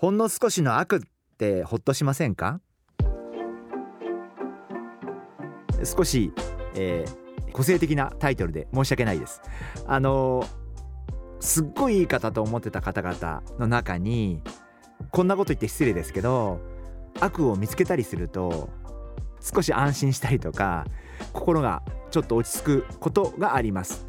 ほんの少しの悪ってほっとしませんか？少し、えー、個性的なタイトルで申し訳ないです。あのー、すっごいいい方と思ってた方々の中にこんなこと言って失礼ですけど悪を見つけたりすると少し安心したりとか心がちょっと落ち着くことがあります。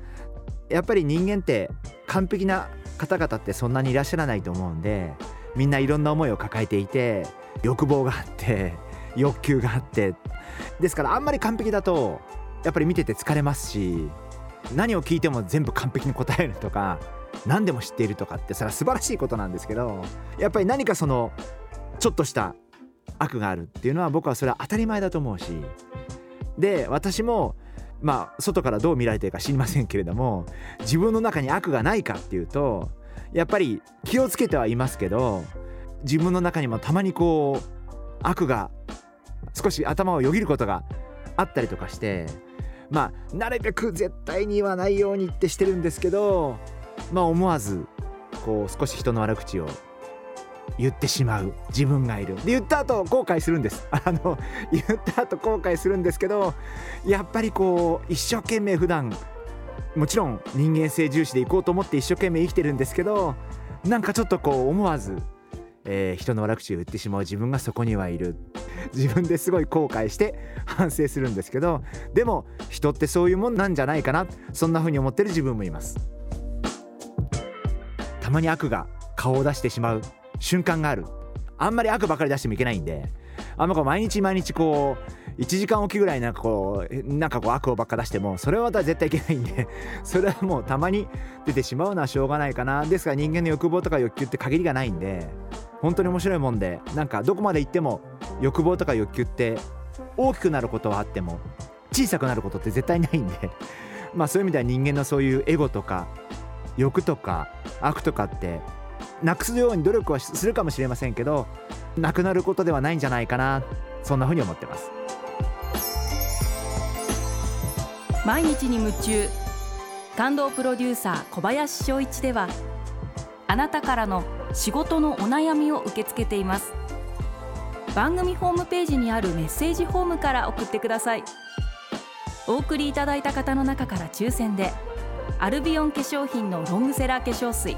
やっぱり人間って完璧な方々ってそんなにいらっしゃらないと思うんでみんないろんな思いを抱えていて欲望があって 欲求があって。ですからあんまり完璧だとやっぱり見てて疲れますし何を聞いても全部完璧に答えるとか何でも知っているとかってそれは素晴らしいことなんですけどやっぱり何かそのちょっとした悪があるっていうのは僕はそれは当たり前だと思うしで私もまあ外からどう見られてるか知りませんけれども自分の中に悪がないかっていうとやっぱり気をつけてはいますけど自分の中にもたまにこう悪が少し頭をよぎることがあったりとかしてまあなるべく絶対に言わないようにってしてるんですけどまあ思わずこう少し人の悪口を言ってしまう自分がいる。で言った後後悔するんです。あの言った後後悔するんですけどやっぱりこう一生懸命普段もちろん人間性重視でいこうと思って一生懸命生きてるんですけどなんかちょっとこう思わず、えー、人の悪口を言ってしまう自分がそこにはいる。自分ですごい後悔して反省するんですけどでも人ってそういうもんなんじゃないかな。そんな風に思ってる自分もいます。たまに悪が顔を出してしまう瞬間がある。あんまり悪ばかり出してもいけないんであんまこう毎日毎日こう1時間おきぐらいなんかこうなんかこう悪をばっか出してもそれはまた絶対いけないんで それはもうたまに出てしまうのはしょうがないかな。ですが人間の欲望とか欲求って限りがないんで本当に面白いもんでなんかどこまで行っても欲望とか欲求って大きくなることはあっても小さくなることって絶対ないんで まあそういう意味では人間のそういうエゴとか欲とか悪とかってなくすように努力はするかもしれませんけどなくなることではないんじゃないかなそんなふうに思ってます。毎日に夢中。感動プロデューサー小林翔一ではあなたからの仕事のお悩みを受け付けています。番組ホームページにあるメッセージフォームから送ってください。お送りいただいた方の中から抽選でアルビオン化粧品のロングセラー化粧水。